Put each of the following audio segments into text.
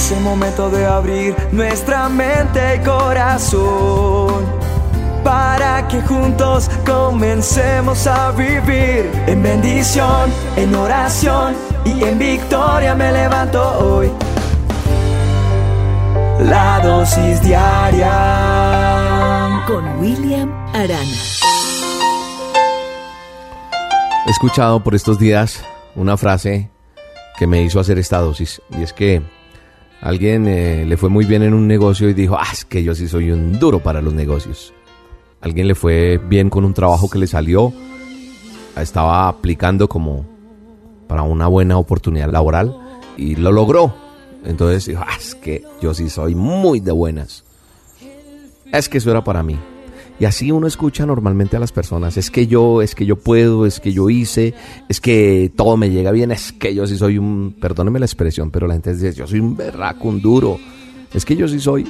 Es el momento de abrir nuestra mente y corazón para que juntos comencemos a vivir en bendición, en oración y en victoria me levanto hoy. La dosis diaria con William Arana. He escuchado por estos días una frase que me hizo hacer esta dosis y es que alguien eh, le fue muy bien en un negocio y dijo, ah, es que yo sí soy un duro para los negocios. Alguien le fue bien con un trabajo que le salió, estaba aplicando como para una buena oportunidad laboral y lo logró entonces dijo, ah, es que yo sí soy muy de buenas. Es que eso era para mí. Y así uno escucha normalmente a las personas, es que yo, es que yo puedo, es que yo hice, es que todo me llega bien, es que yo sí soy un, perdóneme la expresión, pero la gente dice, yo soy un berraco, un duro, es que yo sí soy.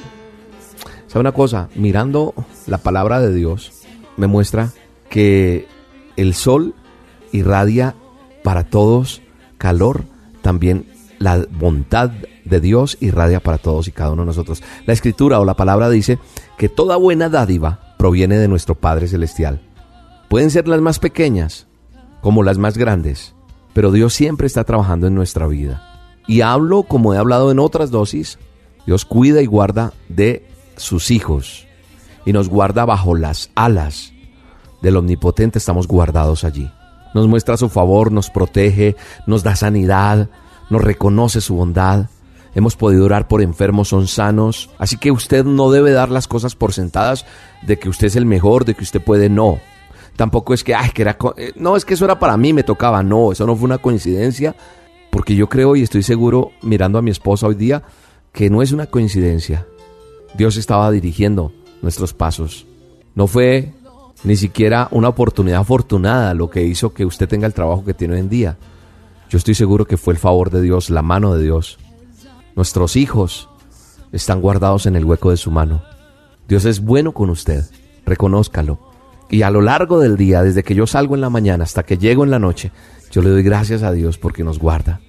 ¿Sabe una cosa? Mirando la palabra de Dios, me muestra que el sol irradia para todos calor, también la bondad de Dios irradia para todos y cada uno de nosotros. La escritura o la palabra dice que toda buena dádiva proviene de nuestro Padre Celestial. Pueden ser las más pequeñas como las más grandes, pero Dios siempre está trabajando en nuestra vida. Y hablo como he hablado en otras dosis, Dios cuida y guarda de sus hijos y nos guarda bajo las alas del Omnipotente, estamos guardados allí. Nos muestra su favor, nos protege, nos da sanidad, nos reconoce su bondad. Hemos podido orar por enfermos, son sanos. Así que usted no debe dar las cosas por sentadas de que usted es el mejor, de que usted puede, no. Tampoco es que, ay, que era, eh, no, es que eso era para mí, me tocaba. No, eso no fue una coincidencia. Porque yo creo y estoy seguro, mirando a mi esposa hoy día, que no es una coincidencia. Dios estaba dirigiendo nuestros pasos. No fue ni siquiera una oportunidad afortunada lo que hizo que usted tenga el trabajo que tiene hoy en día. Yo estoy seguro que fue el favor de Dios, la mano de Dios. Nuestros hijos están guardados en el hueco de su mano. Dios es bueno con usted, reconózcalo. Y a lo largo del día, desde que yo salgo en la mañana hasta que llego en la noche, yo le doy gracias a Dios porque nos guarda,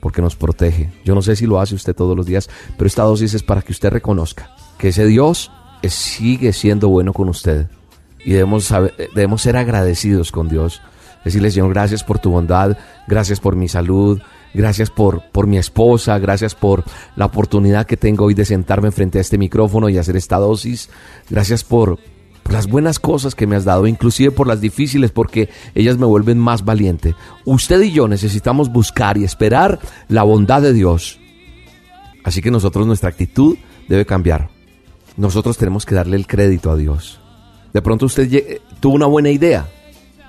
porque nos protege. Yo no sé si lo hace usted todos los días, pero esta dosis es para que usted reconozca que ese Dios sigue siendo bueno con usted. Y debemos, debemos ser agradecidos con Dios Decirle, Señor, gracias por tu bondad, gracias por mi salud, gracias por, por mi esposa, gracias por la oportunidad que tengo hoy de sentarme frente a este micrófono y hacer esta dosis. Gracias por, por las buenas cosas que me has dado, inclusive por las difíciles, porque ellas me vuelven más valiente. Usted y yo necesitamos buscar y esperar la bondad de Dios. Así que nosotros nuestra actitud debe cambiar. Nosotros tenemos que darle el crédito a Dios. De pronto usted tuvo una buena idea,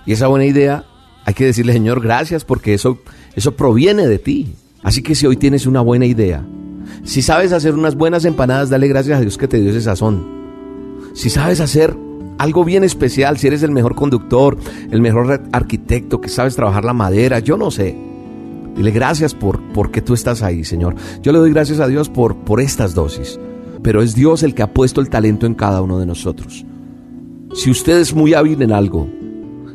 y esa buena idea hay que decirle, Señor, gracias porque eso, eso proviene de ti. Así que si hoy tienes una buena idea, si sabes hacer unas buenas empanadas, dale gracias a Dios que te dio ese sazón. Si sabes hacer algo bien especial, si eres el mejor conductor, el mejor arquitecto, que sabes trabajar la madera, yo no sé. Dile gracias por porque tú estás ahí, Señor. Yo le doy gracias a Dios por, por estas dosis. Pero es Dios el que ha puesto el talento en cada uno de nosotros. Si usted es muy hábil en algo,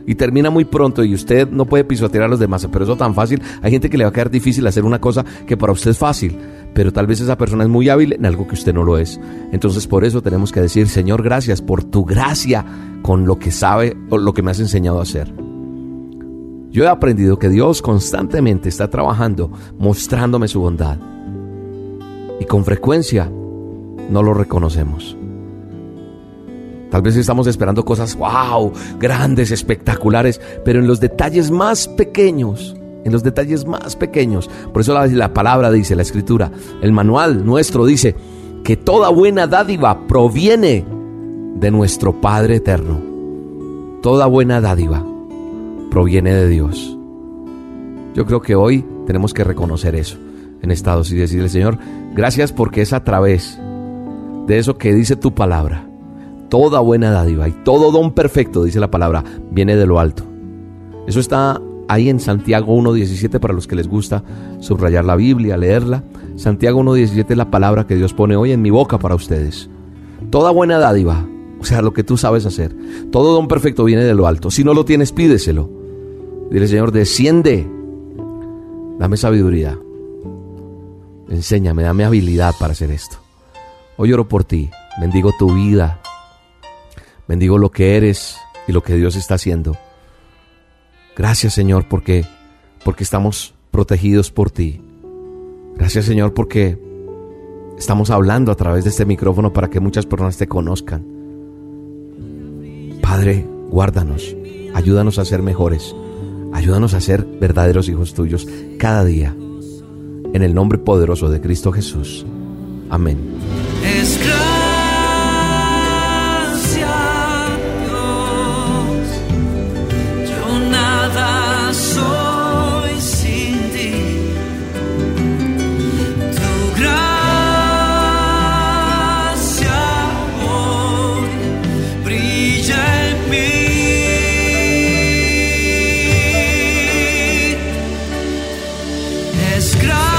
y termina muy pronto y usted no puede pisotear a los demás, pero eso tan fácil, hay gente que le va a quedar difícil hacer una cosa que para usted es fácil, pero tal vez esa persona es muy hábil en algo que usted no lo es. Entonces por eso tenemos que decir, Señor, gracias por tu gracia con lo que sabe o lo que me has enseñado a hacer. Yo he aprendido que Dios constantemente está trabajando, mostrándome su bondad. Y con frecuencia no lo reconocemos. Tal vez estamos esperando cosas, wow, grandes, espectaculares, pero en los detalles más pequeños, en los detalles más pequeños. Por eso la, la palabra dice, la escritura, el manual nuestro dice que toda buena dádiva proviene de nuestro Padre eterno. Toda buena dádiva proviene de Dios. Yo creo que hoy tenemos que reconocer eso en estados y decirle, Señor, gracias porque es a través de eso que dice tu palabra toda buena dádiva y todo don perfecto, dice la palabra, viene de lo alto. Eso está ahí en Santiago 1.17 para los que les gusta subrayar la Biblia, leerla. Santiago 1.17 es la palabra que Dios pone hoy en mi boca para ustedes. Toda buena dádiva, o sea, lo que tú sabes hacer. Todo don perfecto viene de lo alto. Si no lo tienes, pídeselo. Dile, Señor, desciende. Dame sabiduría. Enséñame, dame habilidad para hacer esto. Hoy oro por ti, bendigo tu vida, bendigo lo que eres y lo que Dios está haciendo. Gracias Señor porque, porque estamos protegidos por ti. Gracias Señor porque estamos hablando a través de este micrófono para que muchas personas te conozcan. Padre, guárdanos, ayúdanos a ser mejores, ayúdanos a ser verdaderos hijos tuyos cada día. En el nombre poderoso de Cristo Jesús. Amén. La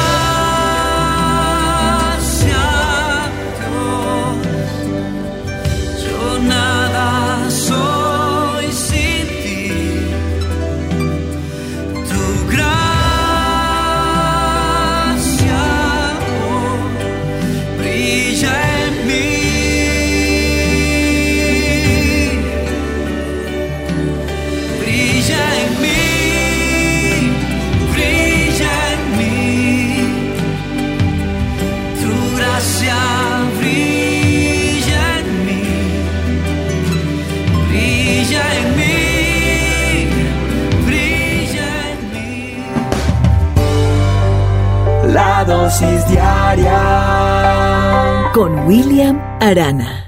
con William Arana.